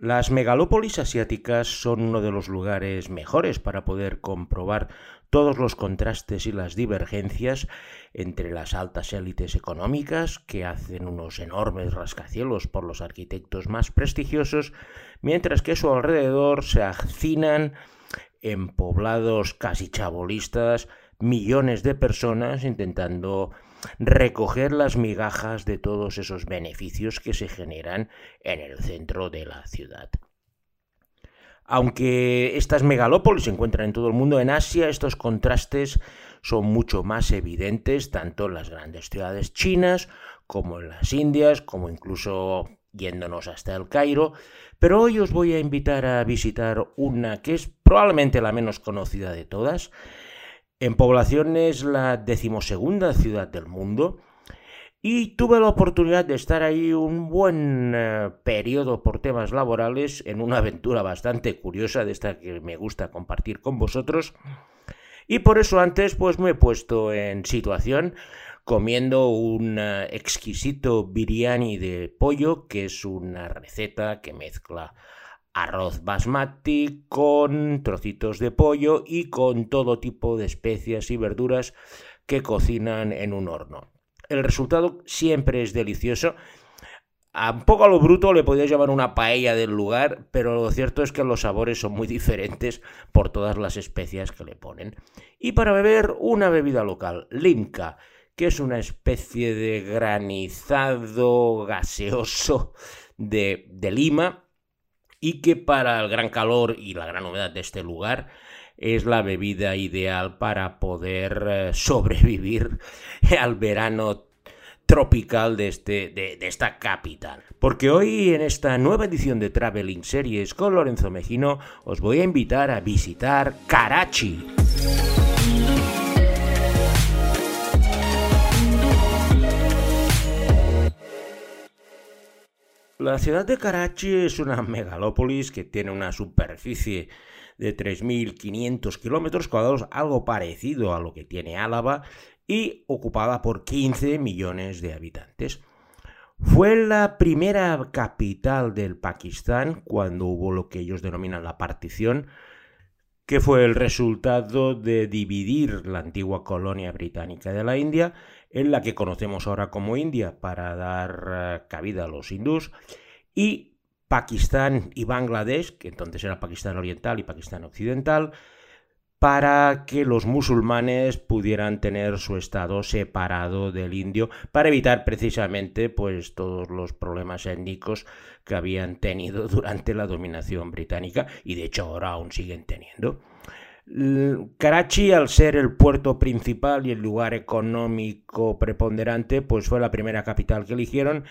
Las megalópolis asiáticas son uno de los lugares mejores para poder comprobar todos los contrastes y las divergencias entre las altas élites económicas, que hacen unos enormes rascacielos por los arquitectos más prestigiosos, mientras que a su alrededor se hacinan en poblados casi chabolistas millones de personas intentando recoger las migajas de todos esos beneficios que se generan en el centro de la ciudad. Aunque estas megalópolis se encuentran en todo el mundo, en Asia estos contrastes son mucho más evidentes tanto en las grandes ciudades chinas como en las Indias, como incluso yéndonos hasta el Cairo, pero hoy os voy a invitar a visitar una que es probablemente la menos conocida de todas, en población es la decimosegunda ciudad del mundo y tuve la oportunidad de estar ahí un buen eh, periodo por temas laborales en una aventura bastante curiosa de esta que me gusta compartir con vosotros. Y por eso antes pues me he puesto en situación comiendo un eh, exquisito biryani de pollo, que es una receta que mezcla arroz basmati con trocitos de pollo y con todo tipo de especias y verduras que cocinan en un horno. El resultado siempre es delicioso. A un poco a lo bruto le podría llamar una paella del lugar, pero lo cierto es que los sabores son muy diferentes por todas las especias que le ponen. Y para beber una bebida local, limca, que es una especie de granizado gaseoso de lima y que para el gran calor y la gran humedad de este lugar es la bebida ideal para poder eh, sobrevivir al verano tropical de, este, de, de, esta capital. Porque hoy en esta nueva edición de Traveling Series con Lorenzo Mejino os voy a invitar a visitar Karachi. La ciudad de Karachi es una megalópolis que tiene una superficie de 3.500 kilómetros cuadrados, algo parecido a lo que tiene Álava, y ocupada por 15 millones de habitantes. Fue la primera capital del Pakistán cuando hubo lo que ellos denominan la partición, que fue el resultado de dividir la antigua colonia británica de la India en la que conocemos ahora como India para dar eh, cabida a los hindús, y Pakistán y Bangladesh, que entonces era Pakistán Oriental y Pakistán Occidental, para que los musulmanes pudieran tener su estado separado del indio, para evitar precisamente pues todos los problemas étnicos que habían tenido durante la dominación británica y de hecho ahora aún siguen teniendo. Karachi, al ser el puerto principal y el lugar económico preponderante, pues fue la primera capital que eligieron,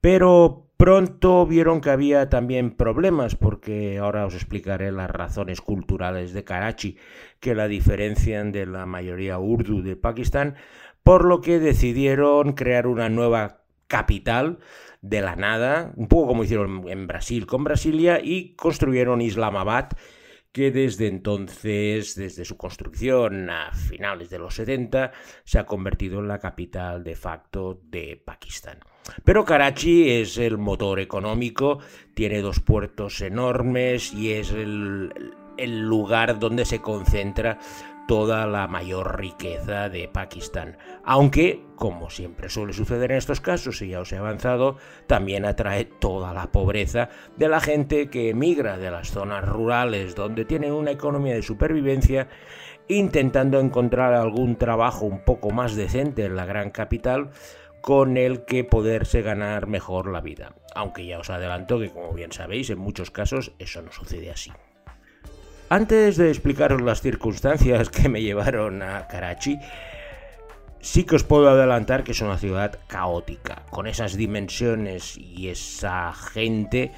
pero pronto vieron que había también problemas, porque ahora os explicaré las razones culturales de Karachi que la diferencian de la mayoría urdu de Pakistán, por lo que decidieron crear una nueva capital de la nada, un poco como hicieron en Brasil con Brasilia, y construyeron Islamabad, que desde entonces, desde su construcción a finales de los 70, se ha convertido en la capital de facto de Pakistán. Pero Karachi es el motor económico, tiene dos puertos enormes y es el, lugar donde se concentra toda la mayor riqueza de Pakistán. Aunque, como siempre suele suceder en estos casos, y ya os he avanzado, también atrae toda la pobreza de la gente que emigra de las zonas rurales donde tienen una economía de supervivencia, intentando encontrar algún trabajo un poco más decente en la gran capital con el que poderse ganar mejor la vida. Aunque ya os adelanto que, como bien sabéis, en muchos casos eso no sucede así. Antes de explicaros las circunstancias que me llevaron a Karachi, sí que os puedo adelantar que es una ciudad caótica, con esas dimensiones y esa gente.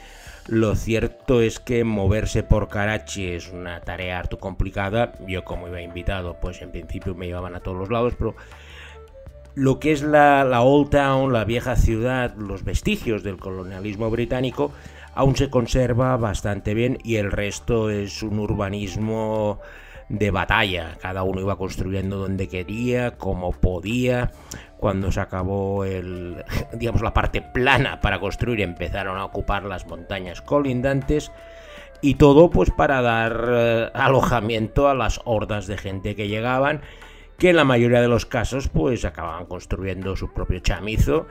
Lo cierto es que moverse por Karachi es una tarea harto complicada. Yo como iba invitado, pues en principio me llevaban a todos los lados, pero lo que es la, la Old Town, la vieja ciudad, los vestigios del colonialismo británico, aún se conserva bastante bien y el resto es un urbanismo de batalla. Cada uno iba construyendo donde quería, como podía. Cuando se acabó el, digamos, la parte plana para construir, empezaron a ocupar las montañas colindantes. Y todo pues para dar eh, alojamiento a las hordas de gente que llegaban, que en la mayoría de los casos pues acababan construyendo su propio chamizo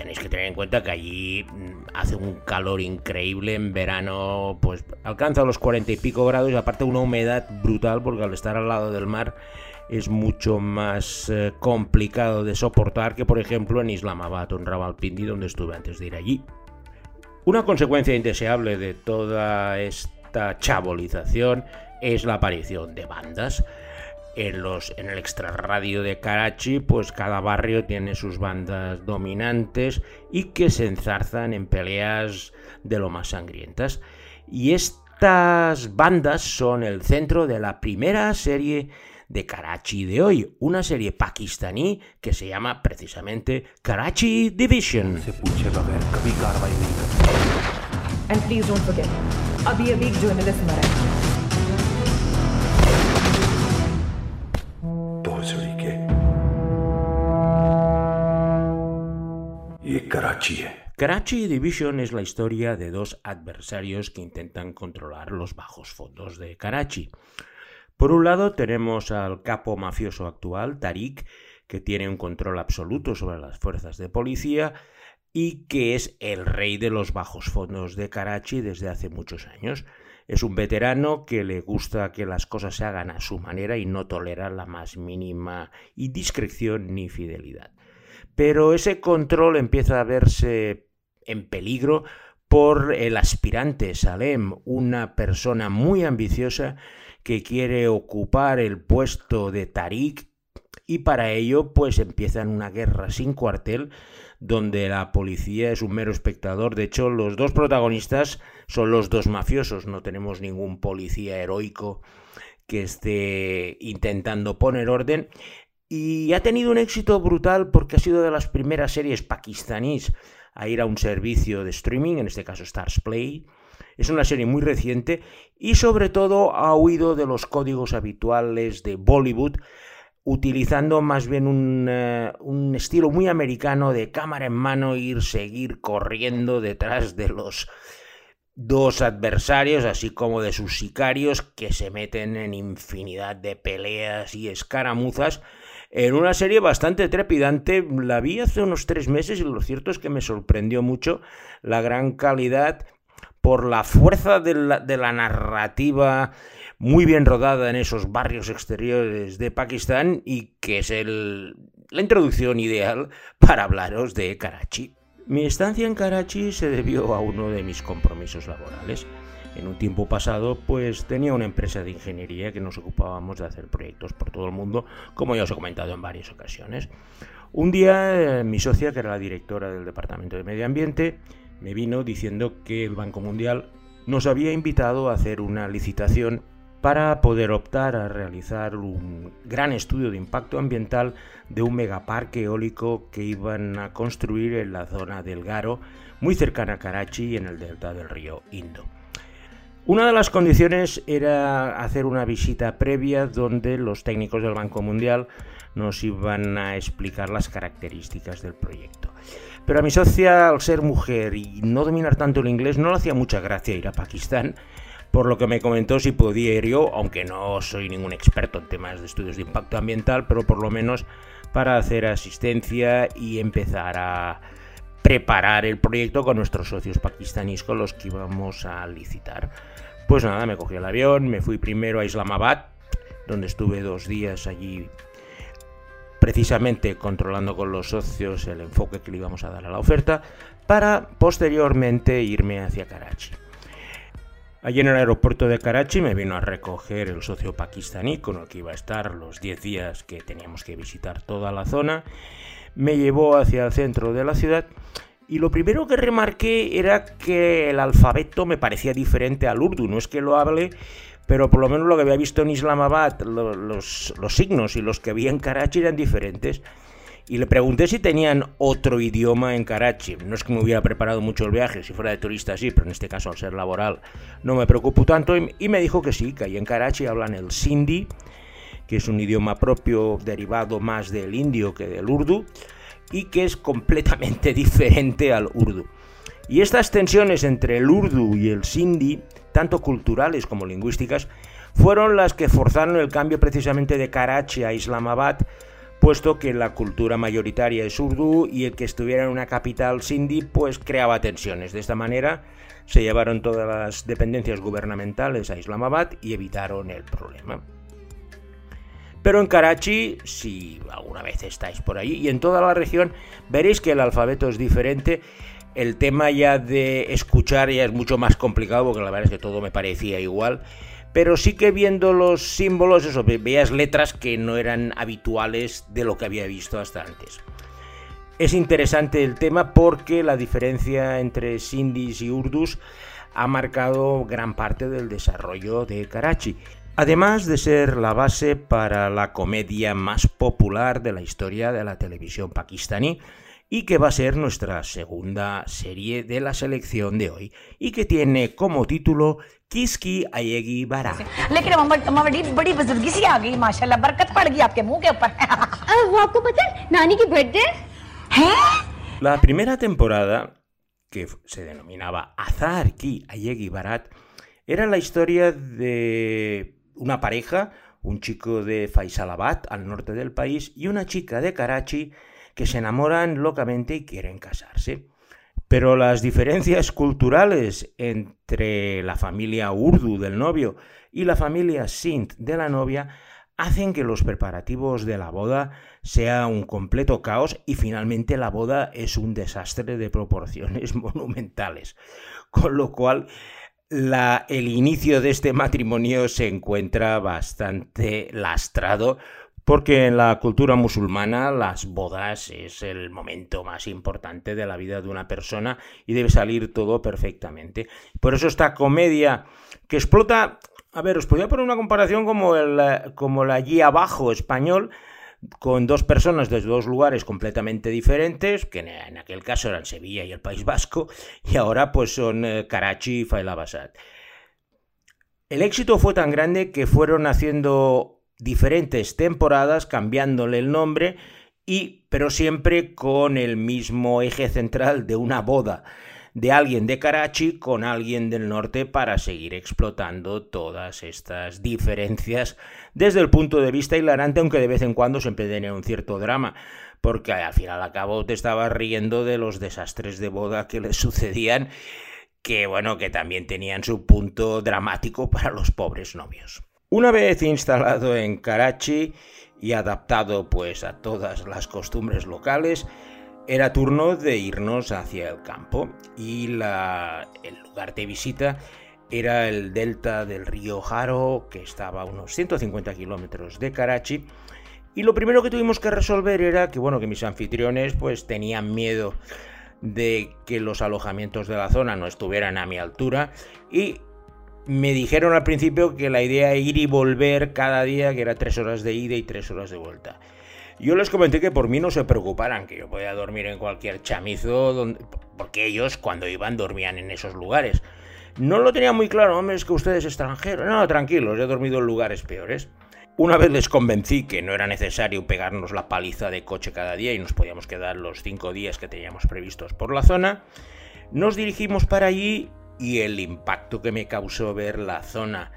Tenéis que tener en cuenta que allí mm, hace un calor increíble en verano, pues alcanza los 40 y pico grados y aparte una humedad brutal porque al estar al lado del mar es mucho más eh, complicado de soportar que por ejemplo en Islamabad o en Rawalpindi donde estuve antes de ir allí. Una consecuencia indeseable de toda esta chabolización es la aparición de bandas en, los, en el extrarradio de Karachi, pues cada barrio tiene sus bandas dominantes y que se enzarzan en peleas de lo más sangrientas. Y estas bandas son el centro de la primera serie de Karachi de hoy, una serie pakistaní que se llama precisamente Karachi Division. And please don't forget, Karachi Division es la historia de dos adversarios que intentan controlar los bajos fondos de Karachi. Por un lado tenemos al capo mafioso actual, Tariq, que tiene un control absoluto sobre las fuerzas de policía y que es el rey de los bajos fondos de Karachi desde hace muchos años. Es un veterano que le gusta que las cosas se hagan a su manera y no tolera la más mínima indiscreción ni fidelidad pero ese control empieza a verse en peligro por el aspirante Salem, una persona muy ambiciosa que quiere ocupar el puesto de Tariq y para ello pues empiezan una guerra sin cuartel donde la policía es un mero espectador. De hecho, los dos protagonistas son los dos mafiosos, no tenemos ningún policía heroico que esté intentando poner orden y ha tenido un éxito brutal porque ha sido de las primeras series pakistaníes a ir a un servicio de streaming, en este caso Stars Play. Es una serie muy reciente y sobre todo ha huido de los códigos habituales de Bollywood, utilizando más bien un, eh, un, estilo muy americano de cámara en mano, ir, seguir corriendo detrás de los dos adversarios, así como de sus sicarios, que se meten en infinidad de peleas y escaramuzas en una serie bastante trepidante. La vi hace unos tres meses y lo cierto es que me sorprendió mucho la gran calidad por la fuerza de la, narrativa muy bien rodada en esos barrios exteriores de Pakistán y que es la introducción ideal para hablaros de Karachi. Mi estancia en Karachi se debió a uno de mis compromisos laborales. En un tiempo pasado, pues tenía una empresa de ingeniería que nos ocupábamos de hacer proyectos por todo el mundo, como ya os he comentado en varias ocasiones. Un día, eh, mi socia, que era la directora del Departamento de Medio Ambiente, me vino diciendo que el Banco Mundial nos había invitado a hacer una licitación para poder optar a realizar un gran estudio de impacto ambiental de un megaparque eólico que iban a construir en la zona del Garo, muy cercana a Karachi y en el delta del río Indo. Una de las condiciones era hacer una visita previa donde los técnicos del Banco Mundial nos iban a explicar las características del proyecto. Pero a mi socia, al ser mujer y no dominar tanto el inglés, no le hacía mucha gracia ir a Pakistán, por lo que me comentó si podía ir yo, aunque no soy ningún experto en temas de estudios de impacto ambiental, pero por lo menos para hacer asistencia y empezar a preparar el proyecto con nuestros socios pakistaníes con los que íbamos a licitar. Pues nada, me cogí el avión, me fui primero a Islamabad, donde estuve dos días allí precisamente controlando con los socios el enfoque que le íbamos a dar a la oferta, para posteriormente irme hacia Karachi. Allí en el aeropuerto de Karachi me vino a recoger el socio pakistaní con el que iba a estar los 10 días que teníamos que visitar toda la zona. Me llevó hacia el centro de la ciudad y lo primero que remarqué era que el alfabeto me parecía diferente al urdu. No es que lo hable, pero por lo menos lo que había visto en Islamabad, los, signos y los que había en Karachi eran diferentes. y le pregunté si tenían otro idioma en Karachi. No es que me hubiera preparado mucho el viaje, si fuera de turista sí, pero en este caso al ser laboral no me preocupo tanto y me dijo que sí, que ahí en Karachi hablan el sindhi, que es un idioma propio derivado más del indio que del urdu y que es completamente diferente al urdu. Y estas tensiones entre el urdu y el sindhi, tanto culturales como lingüísticas, fueron las que forzaron el cambio precisamente de Karachi a Islamabad, puesto que la cultura mayoritaria es urdu y el que estuviera en una capital sindhi pues creaba tensiones. De esta manera se llevaron todas las dependencias gubernamentales a Islamabad y evitaron el problema. Pero en Karachi, si alguna vez estáis por ahí, y en toda la región, veréis que el alfabeto es diferente. El tema ya de escuchar ya es mucho más complicado, porque la verdad es que todo me parecía igual. Pero sí que viendo los símbolos, eso, veías letras que no eran habituales de lo que había visto hasta antes. Es interesante el tema porque la diferencia entre sindis y urdus ha marcado gran parte del desarrollo de Karachi además de ser la base para la comedia más popular de la historia de la televisión pakistaní y que va a ser nuestra segunda serie de la selección de hoy y que tiene como título Kiski Ayegi Bara. La primera temporada, que se denominaba Azar Ki Ayegi Barat, era la historia de una pareja, un chico de Faisalabad, al norte del país, y una chica de Karachi, que se enamoran locamente y quieren casarse. Pero las diferencias culturales entre la familia urdu del novio y la familia sindh de la novia hacen que los preparativos de la boda sea un completo caos y finalmente la boda es un desastre de proporciones monumentales. Con lo cual el inicio de este matrimonio se encuentra bastante lastrado porque en la cultura musulmana las bodas es el momento más importante de la vida de una persona y debe salir todo perfectamente. Por eso esta comedia que explota, a ver, os podría poner una comparación como, el, como la allí abajo español, con dos personas desde dos lugares completamente diferentes, que en aquel caso eran Sevilla y el País Vasco, y ahora pues son eh, Karachi y Failabasad. El éxito fue tan grande que fueron haciendo diferentes temporadas, cambiándole el nombre, y, pero siempre con el mismo eje central de una boda de alguien de Karachi con alguien del norte para seguir explotando todas estas diferencias desde el punto de vista hilarante, aunque de vez en cuando siempre tenía un cierto drama, porque al final al cabo te estabas riendo de los desastres de boda que le sucedían, que bueno, que también tenían su punto dramático para los pobres novios. Una vez instalado en Karachi y adaptado pues a todas las costumbres locales, era turno de irnos hacia el campo y el lugar de visita era el delta del río Jaro, que estaba a unos 150 kilómetros de Karachi. Y lo primero que tuvimos que resolver era que, bueno, que mis anfitriones pues tenían miedo de que los alojamientos de la zona no estuvieran a mi altura y me dijeron al principio que la idea era ir y volver cada día, que era tres horas de ida y tres horas de vuelta. Yo les comenté que por mí no se preocuparan, que yo podía dormir en cualquier chamizo, donde, porque ellos cuando iban dormían en esos lugares. No lo tenía muy claro, hombre, es que ustedes extranjeros. No, tranquilos, he dormido en lugares peores. Una vez les convencí que no era necesario pegarnos la paliza de coche cada día y nos podíamos quedar los cinco días que teníamos previstos por la zona, nos dirigimos para allí y el impacto que me causó ver la zona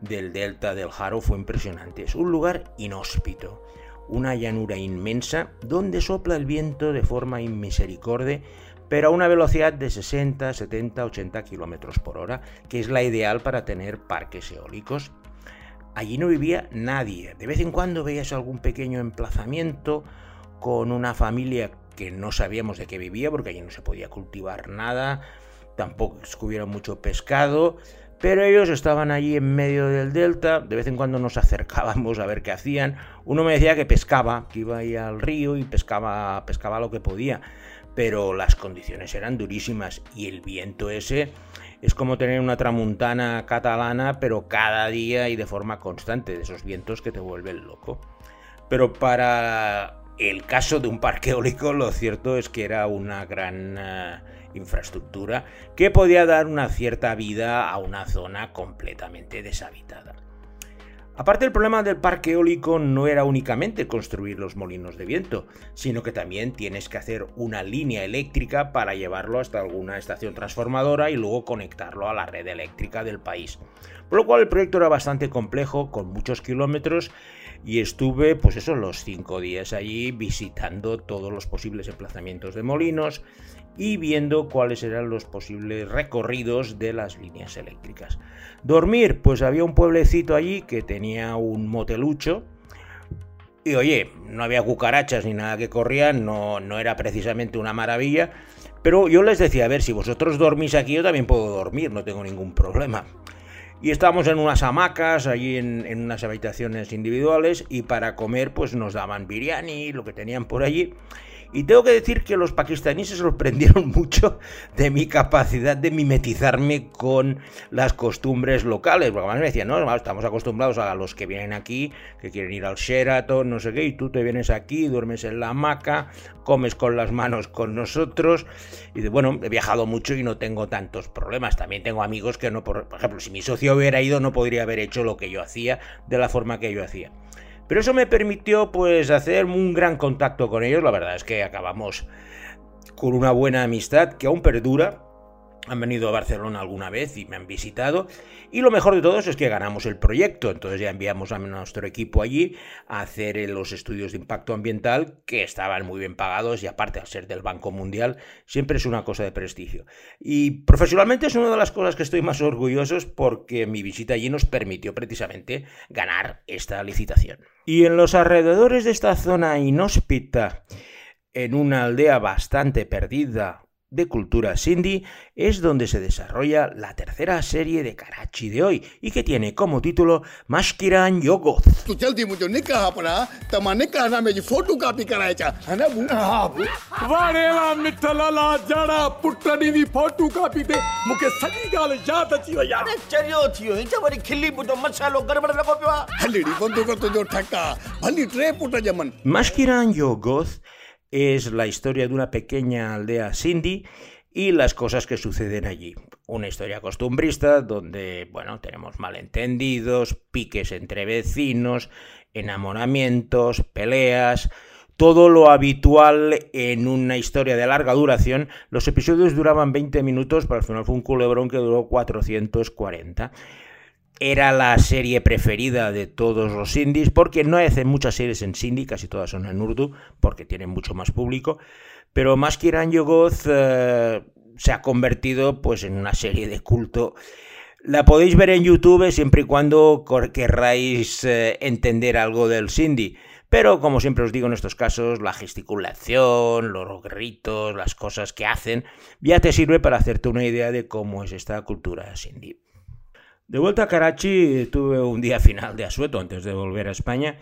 del delta del Jaro fue impresionante. Es un lugar inhóspito una llanura inmensa donde sopla el viento de forma inmisericorde, pero a una velocidad de 60, 70, 80 kilómetros por hora, que es la ideal para tener parques eólicos. Allí no vivía nadie. De vez en cuando veías algún pequeño emplazamiento con una familia que no sabíamos de qué vivía, porque allí no se podía cultivar nada, tampoco hubiera mucho pescado, pero ellos estaban allí en medio del delta, de vez en cuando nos acercábamos a ver qué hacían. Uno me decía que pescaba, que iba ahí al río y pescaba, pescaba lo que podía, pero las condiciones eran durísimas y el viento ese es como tener una tramuntana catalana, pero cada día y de forma constante, de esos vientos que te vuelven loco. Pero para el caso de un parque eólico, lo cierto es que era una gran eh, infraestructura que podía dar una cierta vida a una zona completamente deshabitada. Aparte el problema del parque eólico no era únicamente construir los molinos de viento, sino que también tienes que hacer una línea eléctrica para llevarlo hasta alguna estación transformadora y luego conectarlo a la red eléctrica del país. Por lo cual el proyecto era bastante complejo, con muchos kilómetros, y estuve pues eso los cinco días allí visitando todos los posibles emplazamientos de molinos y viendo cuáles eran los posibles recorridos de las líneas eléctricas. Dormir, pues había un pueblecito allí que tenía un motelucho. Y oye, no había cucarachas ni nada que corrían, no, no era precisamente una maravilla. Pero yo les decía, a ver, si vosotros dormís aquí, yo también puedo dormir, no tengo ningún problema. Y estábamos en unas hamacas, allí en, en, unas habitaciones individuales, y para comer pues nos daban biryani, lo que tenían por allí. Y tengo que decir que los pakistaníes se sorprendieron mucho de mi capacidad de mimetizarme con las costumbres locales. Porque además me decían, no, estamos acostumbrados a los que vienen aquí, que quieren ir al Sheraton, no sé qué, y tú te vienes aquí, duermes en la hamaca, comes con las manos con nosotros. Y de, bueno, he viajado mucho y no tengo tantos problemas. También tengo amigos que no, por, por ejemplo, si mi socio hubiera ido, no podría haber hecho lo que yo hacía de la forma que yo hacía. Pero eso me permitió pues hacer un gran contacto con ellos. La verdad es que acabamos con una buena amistad que aún perdura han venido a Barcelona alguna vez y me han visitado. Y lo mejor de todo es que ganamos el proyecto. Entonces ya enviamos a nuestro equipo allí a hacer los estudios de impacto ambiental que estaban muy bien pagados y aparte al ser del Banco Mundial siempre es una cosa de prestigio. Y profesionalmente es una de las cosas que estoy más orgulloso porque mi visita allí nos permitió precisamente ganar esta licitación. Y en los alrededores de esta zona inhóspita, en una aldea bastante perdida, de cultura Sindhi es donde se desarrolla la tercera serie de Karachi de hoy y que tiene como título Mashkiran Yogoth. Mashkiran Yogoth es la historia de una pequeña aldea sindhi y las cosas que suceden allí. Una historia costumbrista donde, bueno, tenemos malentendidos, piques entre vecinos, enamoramientos, peleas, todo lo habitual en una historia de larga duración. Los episodios duraban 20 minutos, pero al final fue un culebrón que duró 440 era la serie preferida de todos los indies, porque no hacen muchas series en Sindhi, casi todas son en Urdu, porque tienen mucho más público, pero Maskiran Yogoth eh, se ha convertido pues en una serie de culto. La podéis ver en YouTube siempre y cuando querráis eh, entender algo del Sindhi. Pero como siempre os digo en estos casos, la gesticulación, los gritos, las cosas que hacen, ya te sirve para hacerte una idea de cómo es esta cultura sindhi. De vuelta a Karachi tuve un día final de asueto antes de volver a España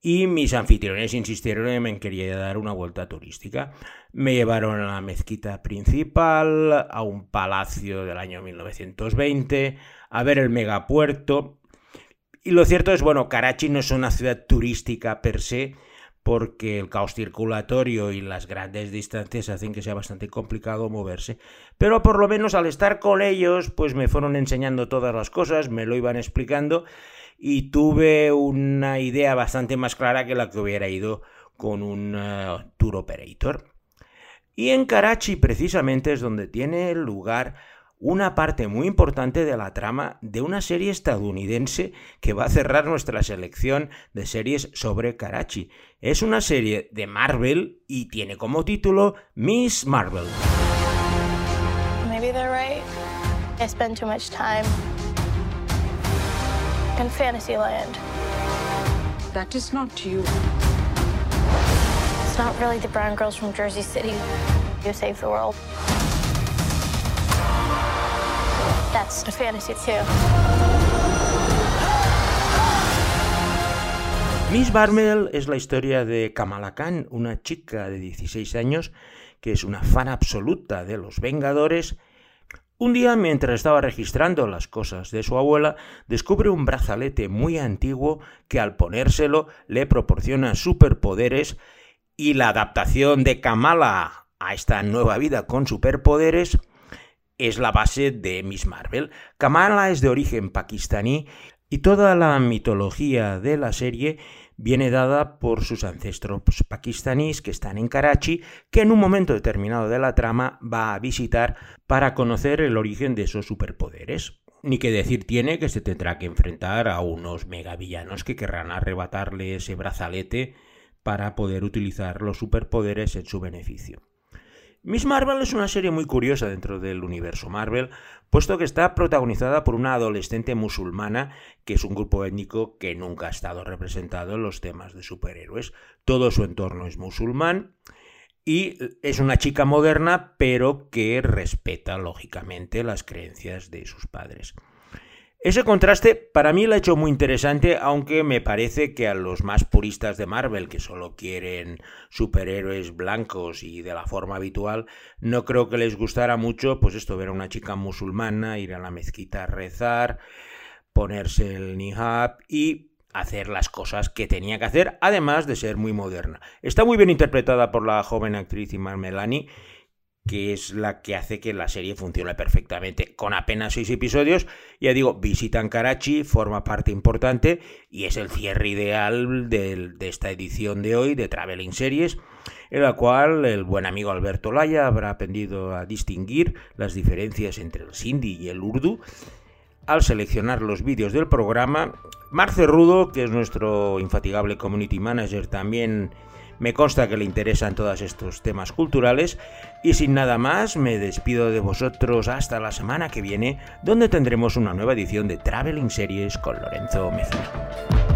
y mis anfitriones insistieron en que me quería dar una vuelta turística. Me llevaron a la mezquita principal, a un palacio del año 1920, a ver el megapuerto. Y lo cierto es, bueno, Karachi no es una ciudad turística per se, porque el caos circulatorio y las grandes distancias hacen que sea bastante complicado moverse. Pero por lo menos al estar con ellos, pues me fueron enseñando todas las cosas, me lo iban explicando y tuve una idea bastante más clara que la que hubiera ido con un uh, tour operator. Y en Karachi precisamente es donde tiene lugar una parte muy importante de la trama de una serie estadounidense que va a cerrar nuestra selección de series sobre Karachi. Es una serie de Marvel y tiene como título Miss Marvel. Maybe they're right. I spend too much time in Fantasyland. That is not you. It's not really the brown girls from Jersey City who save the world. Miss Barmel es la historia de Kamala Khan, una chica de 16 años que es una fan absoluta de los Vengadores. Un día, mientras estaba registrando las cosas de su abuela, descubre un brazalete muy antiguo que al ponérselo le proporciona superpoderes Y la adaptación de Kamala a esta nueva vida con superpoderes es la base de Miss Marvel. Kamala es de origen pakistaní y toda la mitología de la serie viene dada por sus ancestros pakistaníes que están en Karachi, que en un momento determinado de la trama va a visitar para conocer el origen de esos superpoderes. Ni que decir tiene que se tendrá que enfrentar a unos megavillanos que querrán arrebatarle ese brazalete para poder utilizar los superpoderes en su beneficio. Miss Marvel es una serie muy curiosa dentro del universo Marvel, puesto que está protagonizada por una adolescente musulmana, que es un grupo étnico que nunca ha estado representado en los temas de superhéroes. Todo su entorno es musulmán y es una chica moderna, pero que respeta lógicamente las creencias de sus padres. Ese contraste para mí lo ha hecho muy interesante, aunque me parece que a los más puristas de Marvel, que solo quieren superhéroes blancos y de la forma habitual, no creo que les gustara mucho, pues esto, ver a una chica musulmana, ir a la mezquita a rezar, ponerse el nihab y hacer las cosas que tenía que hacer, además de ser muy moderna. Está muy bien interpretada por la joven actriz Iman Melani que es la que hace que la serie funcione perfectamente. Con apenas seis episodios, ya digo, visitan Karachi, forma parte importante y es el cierre ideal de, esta edición de hoy de Traveling Series, en la cual el buen amigo Alberto Laya habrá aprendido a distinguir las diferencias entre el Sindhi y el Urdu al seleccionar los vídeos del programa. Marce Rudo, que es nuestro infatigable community manager, también me consta que le interesan todos estos temas culturales y sin nada más me despido de vosotros hasta la semana que viene donde tendremos una nueva edición de Traveling Series con Lorenzo Mezana.